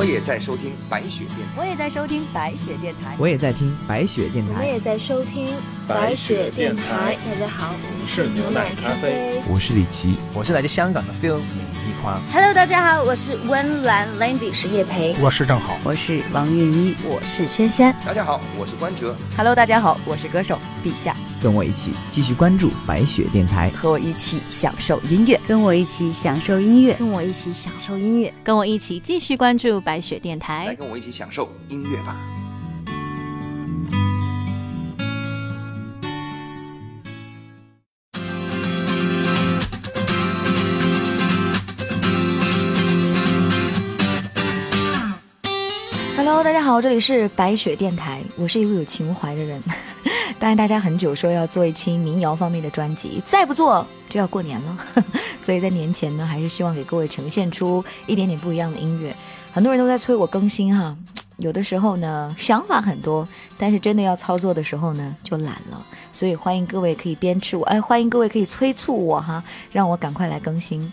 我也在收听白雪电台，我也在收听白雪电台，我也在听白雪电台，我也在收听白雪电台。大家好，我是牛奶咖啡，我是李琦，我是来自香港的 Phil 李一宽。Hello，大家好，我是温岚 Landy，是叶培，我是郑好，我是王韵一，我是轩轩。大家好，我是关喆。Hello，大家好，我是歌手陛下。跟我一起继续关注白雪电台，和我一起享受音乐，跟我一起享受音乐，跟我一起享受音乐，跟我一起继续关注白雪电台，来跟我一起享受音乐吧。大家好，这里是白雪电台，我是一个有情怀的人。当然，大家很久说要做一期民谣方面的专辑，再不做就要过年了。所以在年前呢，还是希望给各位呈现出一点点不一样的音乐。很多人都在催我更新哈，有的时候呢想法很多，但是真的要操作的时候呢就懒了。所以欢迎各位可以鞭笞我，哎，欢迎各位可以催促我哈，让我赶快来更新。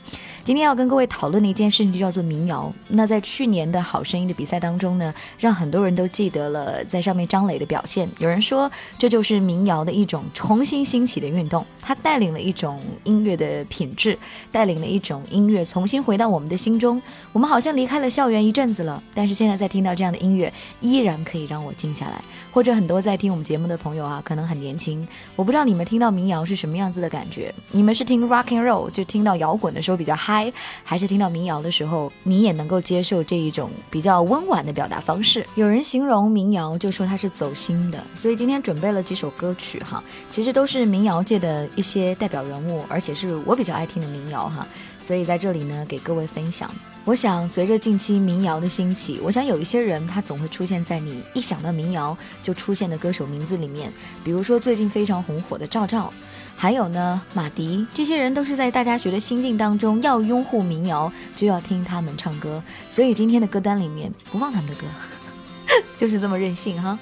今天要跟各位讨论的一件事情就叫做民谣。那在去年的好声音的比赛当中呢，让很多人都记得了在上面张磊的表现。有人说这就是民谣的一种重新兴起的运动，它带领了一种音乐的品质，带领了一种音乐重新回到我们的心中。我们好像离开了校园一阵子了，但是现在在听到这样的音乐，依然可以让我静下来。或者很多在听我们节目的朋友啊，可能很年轻，我不知道你们听到民谣是什么样子的感觉。你们是听 rock and roll 就听到摇滚的时候比较嗨？还是听到民谣的时候，你也能够接受这一种比较温婉的表达方式。有人形容民谣，就说它是走心的。所以今天准备了几首歌曲哈，其实都是民谣界的一些代表人物，而且是我比较爱听的民谣哈。所以在这里呢，给各位分享。我想，随着近期民谣的兴起，我想有一些人他总会出现在你一想到民谣就出现的歌手名字里面。比如说最近非常红火的赵照，还有呢马迪，这些人都是在大家学的心境当中，要拥护民谣就要听他们唱歌。所以今天的歌单里面不放他们的歌，就是这么任性哈。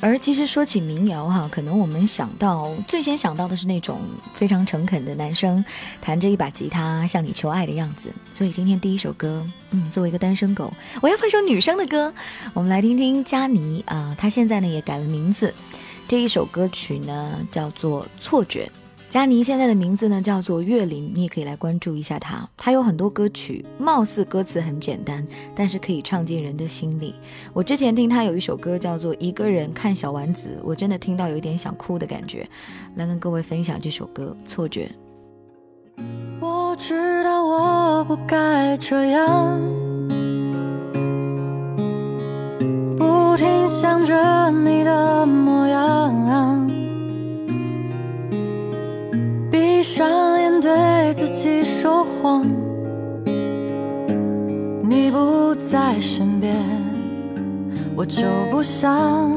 而其实说起民谣哈，可能我们想到最先想到的是那种非常诚恳的男生，弹着一把吉他向你求爱的样子。所以今天第一首歌，嗯，作为一个单身狗，我要放首女生的歌。我们来听听佳妮啊，她现在呢也改了名字，这一首歌曲呢叫做《错觉》。佳妮现在的名字呢叫做岳林，你也可以来关注一下她。她有很多歌曲，貌似歌词很简单，但是可以唱进人的心里。我之前听她有一首歌叫做《一个人看小丸子》，我真的听到有一点想哭的感觉。来跟各位分享这首歌《错觉》。我知道我不该这样，不停想着你的模上眼对自己说谎，你不在身边，我就不想。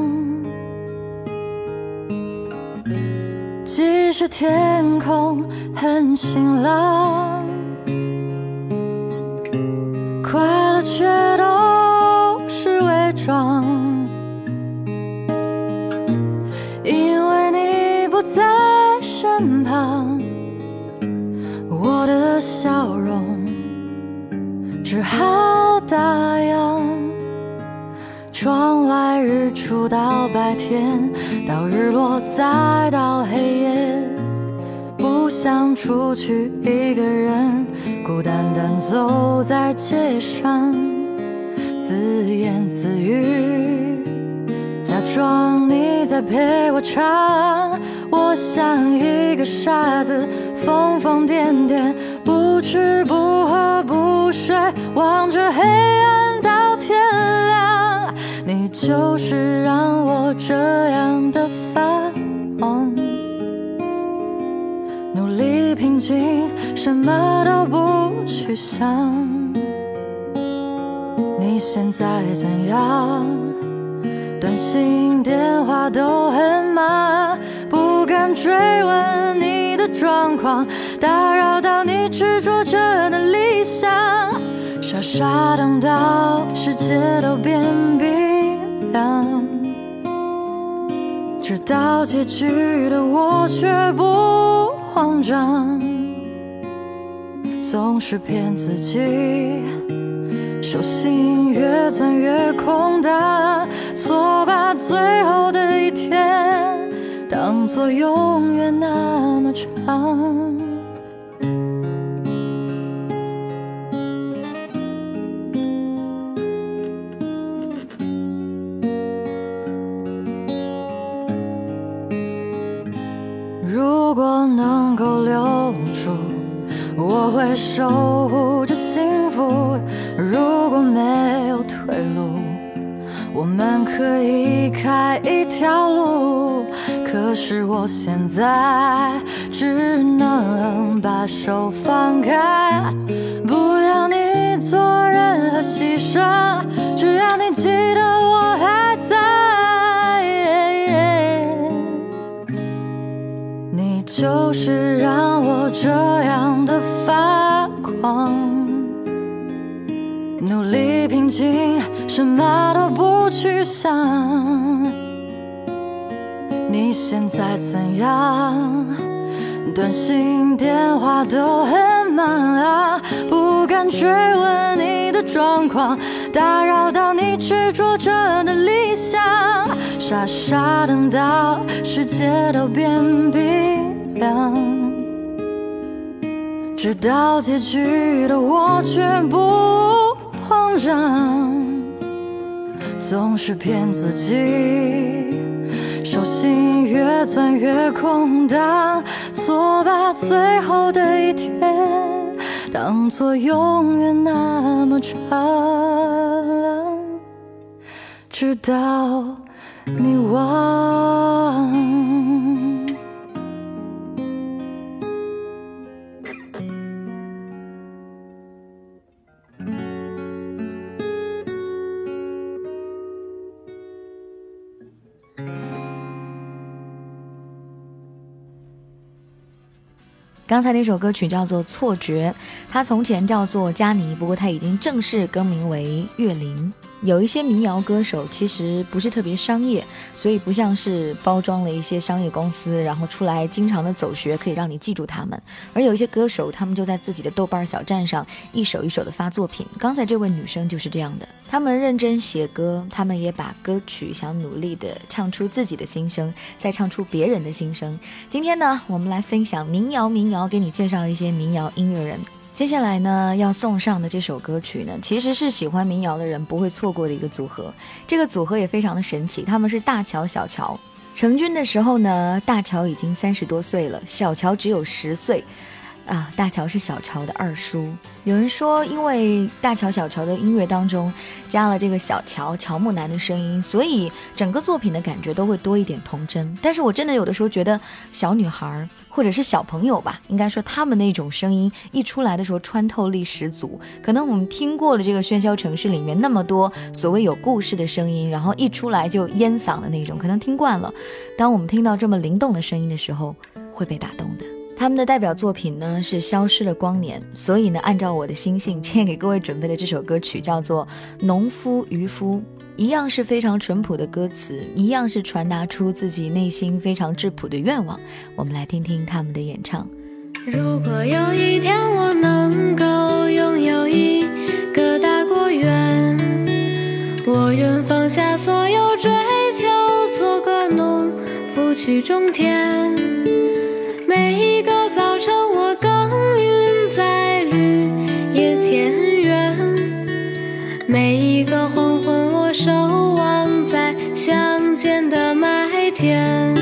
即使天空很晴朗，快乐却都是伪装，因为你不在身旁。好大呀。窗外日出到白天，到日落再到黑夜，不想出去一个人孤单单走在街上，自言自语，假装你在陪我唱。我像一个傻子。疯疯癫癫，吃不喝不睡，望着黑暗到天亮。你就是让我这样的发慌，努力平静，什么都不去想。你现在怎样？短信电话都很忙，不敢追问你的。状况打扰到你执着着的理想，傻傻等到世界都变冰凉，知道结局的我却不慌张。总是骗自己，手心越攥越空荡，错把最后的一天当作永远那么长。如果能够留住，我会守护是我现在只能把手放开，不要你做任何牺牲，只要你记得我还在。你就是让我这样的发狂，努力平静，什么都不去想。现在怎样？短信、电话都很忙啊，不敢追问你的状况，打扰到你执着着的理想，傻傻等到世界都变冰凉，知道结局的我却不慌张，总是骗自己。心越钻越空荡，错把最后的一天当作永远那么长，直到你忘。刚才那首歌曲叫做《错觉》，它从前叫做佳妮，不过它已经正式更名为岳林。有一些民谣歌手其实不是特别商业，所以不像是包装了一些商业公司，然后出来经常的走穴，可以让你记住他们。而有一些歌手，他们就在自己的豆瓣小站上一首一首的发作品。刚才这位女生就是这样的，他们认真写歌，他们也把歌曲想努力的唱出自己的心声，再唱出别人的心声。今天呢，我们来分享民谣，民谣给你介绍一些民谣音乐人。接下来呢，要送上的这首歌曲呢，其实是喜欢民谣的人不会错过的一个组合。这个组合也非常的神奇，他们是大乔小乔。成军的时候呢，大乔已经三十多岁了，小乔只有十岁。啊，大乔是小乔的二叔。有人说，因为大乔、小乔的音乐当中加了这个小乔乔木楠的声音，所以整个作品的感觉都会多一点童真。但是我真的有的时候觉得，小女孩或者是小朋友吧，应该说他们那种声音一出来的时候穿透力十足。可能我们听过了这个喧嚣城市里面那么多所谓有故事的声音，然后一出来就烟嗓的那种，可能听惯了。当我们听到这么灵动的声音的时候，会被打动的。他们的代表作品呢是《消失的光年》，所以呢，按照我的心性，今天给各位准备的这首歌曲叫做《农夫渔夫》，一样是非常淳朴的歌词，一样是传达出自己内心非常质朴的愿望。我们来听听他们的演唱。如果有一天我能够拥有一个大果园，我愿放下所有追求，做个农夫去种田。每一个早晨，我耕耘在绿野田园；每一个黄昏，我守望在乡间的麦田。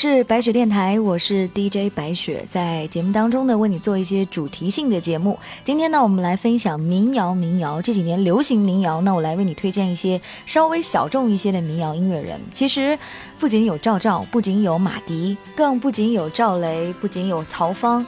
是白雪电台，我是 DJ 白雪，在节目当中呢，为你做一些主题性的节目。今天呢，我们来分享民谣，民谣这几年流行民谣，那我来为你推荐一些稍微小众一些的民谣音乐人。其实不仅有赵照，不仅有马迪，更不仅有赵雷，不仅有曹芳。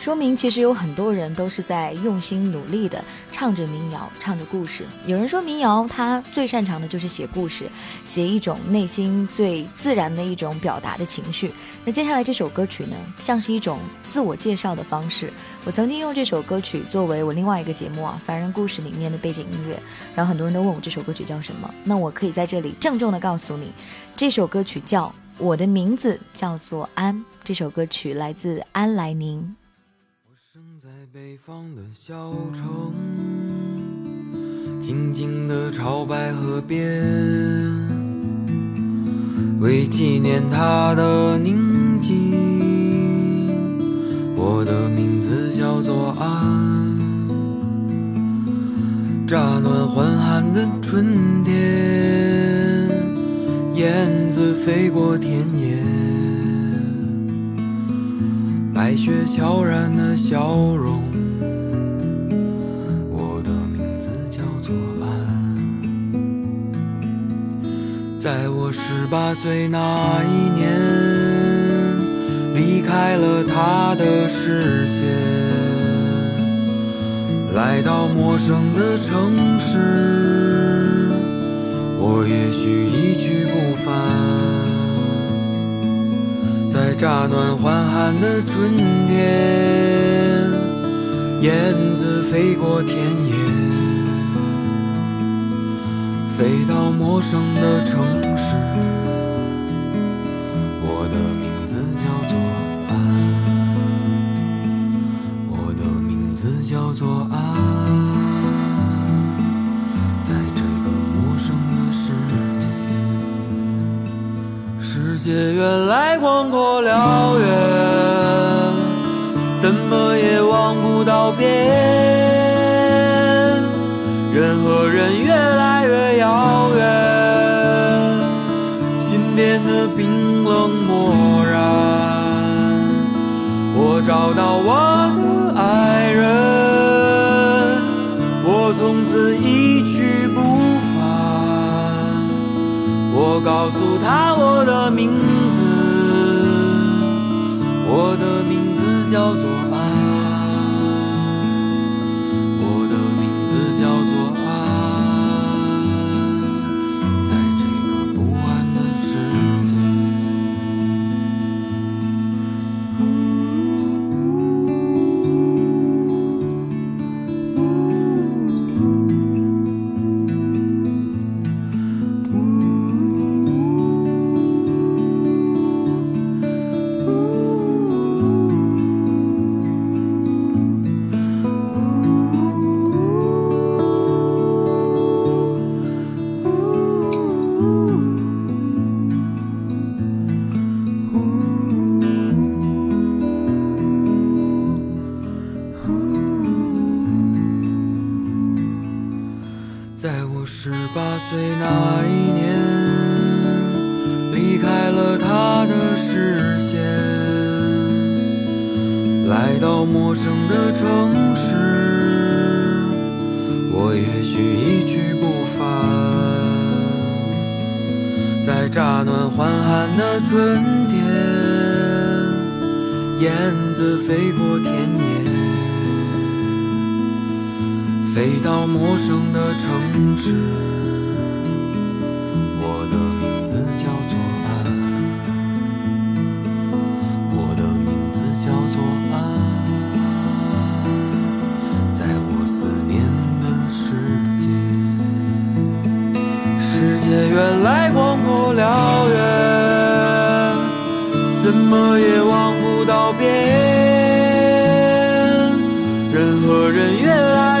说明其实有很多人都是在用心努力的唱着民谣，唱着故事。有人说民谣它最擅长的就是写故事，写一种内心最自然的一种表达的情绪。那接下来这首歌曲呢，像是一种自我介绍的方式。我曾经用这首歌曲作为我另外一个节目啊《凡人故事》里面的背景音乐，然后很多人都问我这首歌曲叫什么。那我可以在这里郑重的告诉你，这首歌曲叫《我的名字叫做安》。这首歌曲来自安来宁。北方的小城，静静的朝白河边，为纪念他的宁静，我的名字叫做安。乍暖还寒的春天，燕子飞过田野。白雪悄然的笑容，我的名字叫做安。在我十八岁那一年，离开了他的视线，来到陌生的城市，我也许一去不返。乍暖还寒的春天，燕子飞过田野，飞到陌生的城界原来广阔辽远，怎么也望不到边。人和人越来越遥远，心变得冰冷漠然。我找到我的爱人，我从此告诉他我的名字，我的名字叫做飞到陌生的城市，我的名字叫做安，我的名字叫做安，在我思念的世界，世界原来广阔辽远，怎么也望不到边，人和人越来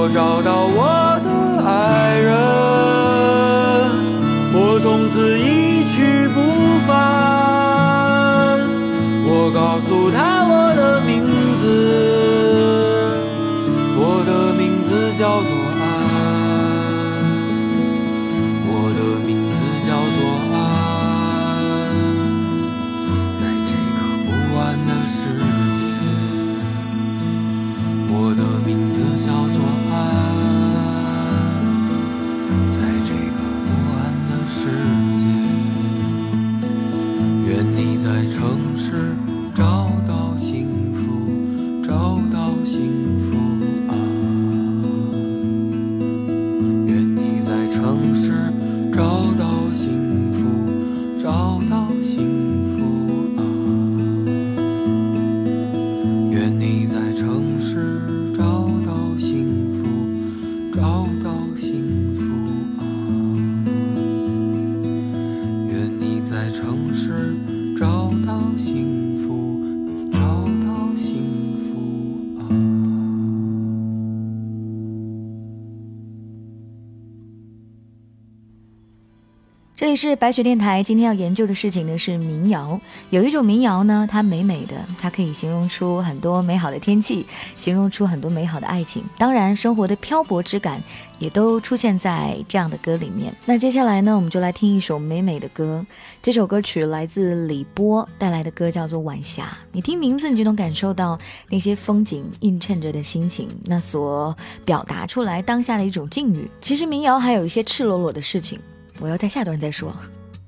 我找到我里是白雪电台，今天要研究的事情呢是民谣。有一种民谣呢，它美美的，它可以形容出很多美好的天气，形容出很多美好的爱情。当然，生活的漂泊之感也都出现在这样的歌里面。那接下来呢，我们就来听一首美美的歌。这首歌曲来自李波带来的歌叫做《晚霞》。你听名字，你就能感受到那些风景映衬着的心情，那所表达出来当下的一种境遇。其实民谣还有一些赤裸裸的事情。我要在下段再说。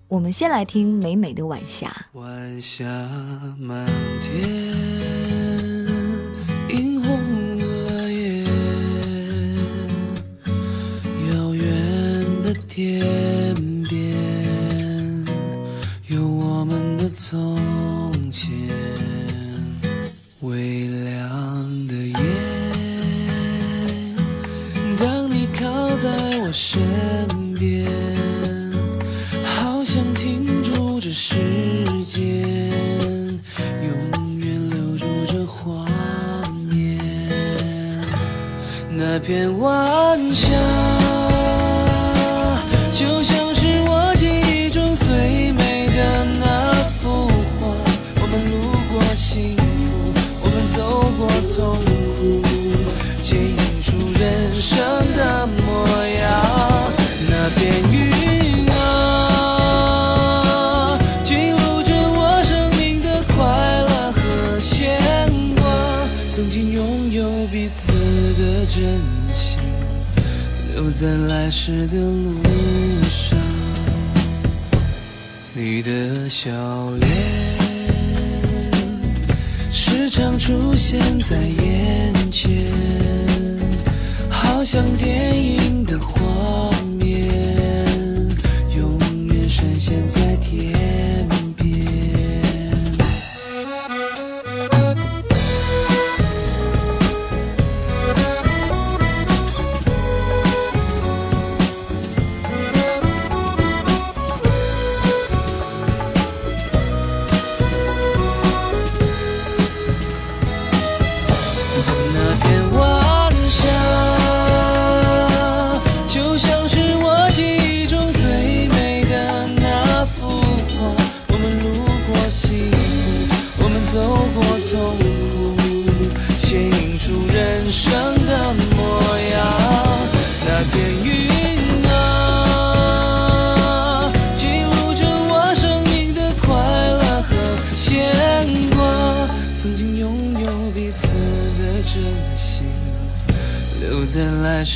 我们先来听美美的晚霞。晚霞满天，映红了夜。遥远的天边，有我们的从片晚霞，拥有彼此的真心，留在来时的路上。你的笑脸时常出现在眼前，好像电影的画面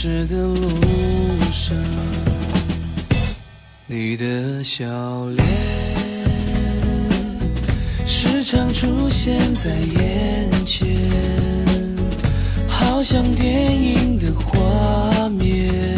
的路上。你的笑脸时常出现在眼前，好像电影的画面，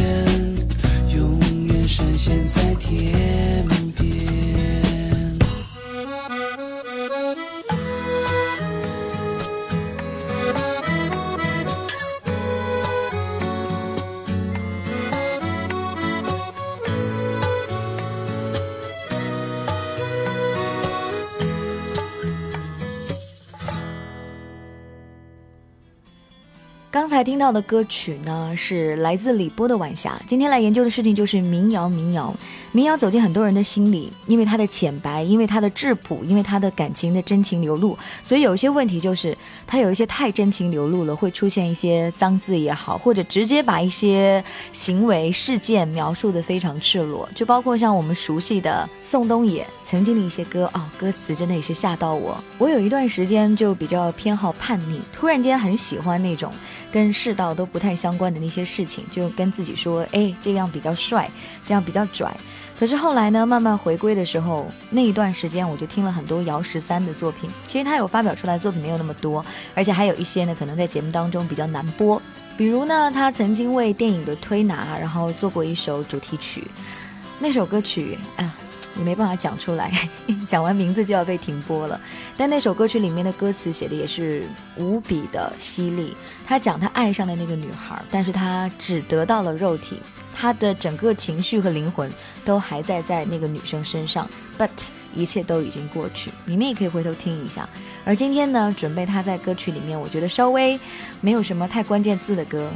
刚才听到的歌曲呢，是来自李波的《晚霞》。今天来研究的事情就是民谣，民谣，民谣走进很多人的心里，因为它的浅白，因为它的质朴，因为它的感情的真情流露。所以有一些问题就是，它有一些太真情流露了，会出现一些脏字也好，或者直接把一些行为事件描述的非常赤裸。就包括像我们熟悉的宋冬野曾经的一些歌哦，歌词真的也是吓到我。我有一段时间就比较偏好叛逆，突然间很喜欢那种。跟世道都不太相关的那些事情，就跟自己说，哎，这样比较帅，这样比较拽。可是后来呢，慢慢回归的时候，那一段时间我就听了很多姚十三的作品。其实他有发表出来的作品没有那么多，而且还有一些呢，可能在节目当中比较难播。比如呢，他曾经为电影的推拿，然后做过一首主题曲，那首歌曲，哎呀。也没办法讲出来，讲完名字就要被停播了。但那首歌曲里面的歌词写的也是无比的犀利。他讲他爱上了那个女孩，但是他只得到了肉体，他的整个情绪和灵魂都还在在那个女生身上。But 一切都已经过去，你们也可以回头听一下。而今天呢，准备他在歌曲里面，我觉得稍微没有什么太关键字的歌，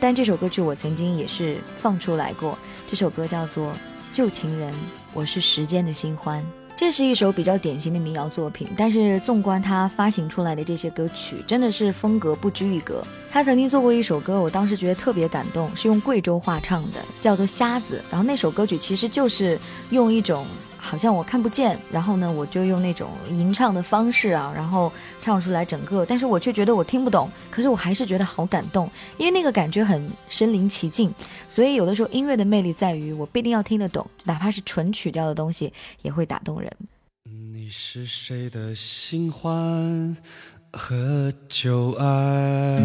但这首歌曲我曾经也是放出来过。这首歌叫做《旧情人》。我是时间的新欢，这是一首比较典型的民谣作品。但是纵观他发行出来的这些歌曲，真的是风格不拘一格。他曾经做过一首歌，我当时觉得特别感动，是用贵州话唱的，叫做《瞎子》。然后那首歌曲其实就是用一种。好像我看不见，然后呢，我就用那种吟唱的方式啊，然后唱出来整个，但是我却觉得我听不懂，可是我还是觉得好感动，因为那个感觉很身临其境。所以有的时候音乐的魅力在于，我不一定要听得懂，哪怕是纯曲调的东西也会打动人。你是谁的新欢和旧爱？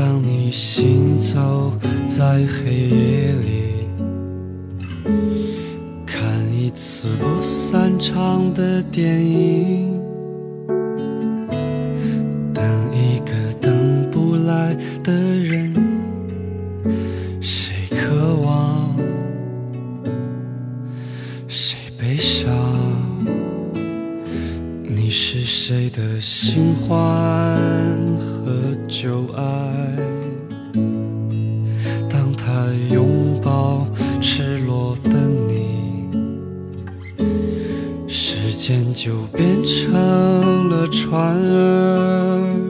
当你行走在黑夜里，看一次不散场的电影，等一个等不来的人，你是谁的新欢和旧爱？当他拥抱赤裸的你，时间就变成了船儿，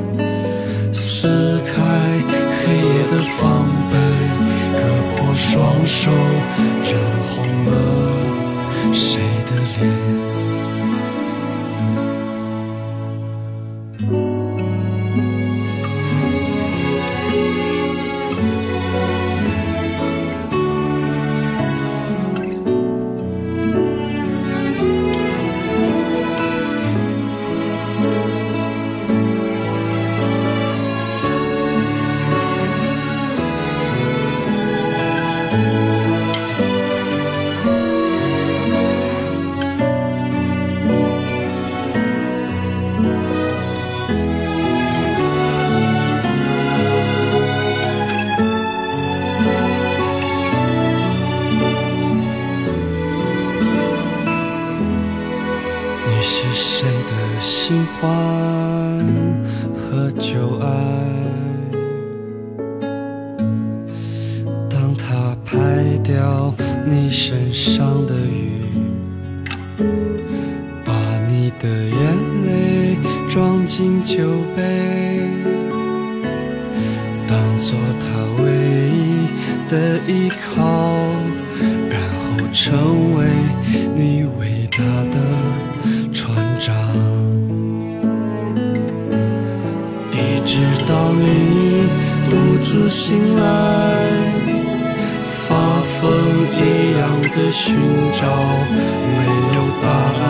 手，的寻找，没有答案。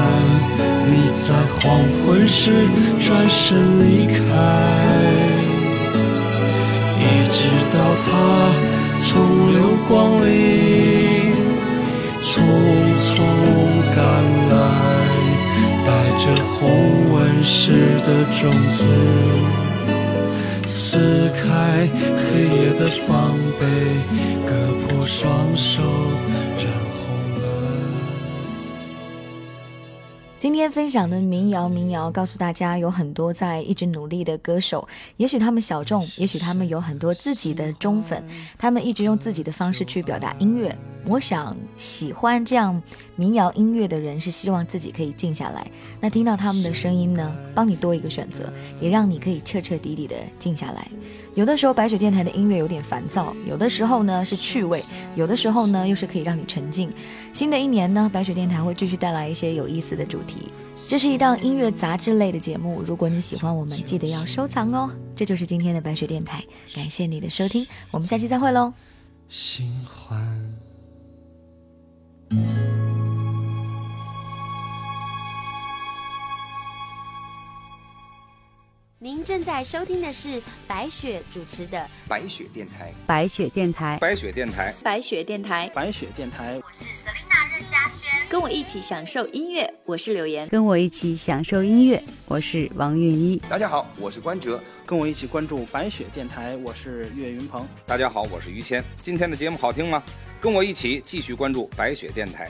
你在黄昏时转身离开，一直到他从流光里匆匆赶来，带着红纹石的种子，撕开黑夜的防备，割破双手，染今天分享的民谣，民谣告诉大家，有很多在一直努力的歌手，也许他们小众，也许他们有很多自己的忠粉，他们一直用自己的方式去表达音乐。我想，喜欢这样民谣音乐的人是希望自己可以静下来。那听到他们的声音呢，帮你多一个选择，也让你可以彻彻底底的静下来。有的时候，白雪电台的音乐有点烦躁；有的时候呢是趣味；有的时候呢又是可以让你沉静。新的一年呢，白雪电台会继续带来一些有意思的主题。这是一档音乐杂志类的节目，如果你喜欢我们，记得要收藏哦。这就是今天的白雪电台，感谢你的收听，我们下期再会喽。新欢。您正在收听的是白雪主持的白雪电台，白雪电台，白雪电台，白雪电台，白雪电台。我是 Selina 任嘉轩，跟我一起享受音乐，我是柳岩，跟我一起享受音乐，我是王韵一。大家好，我是关喆，跟我一起关注白雪电台，我是岳云鹏。大家好，我是于谦。今天的节目好听吗？跟我一起继续关注白雪电台。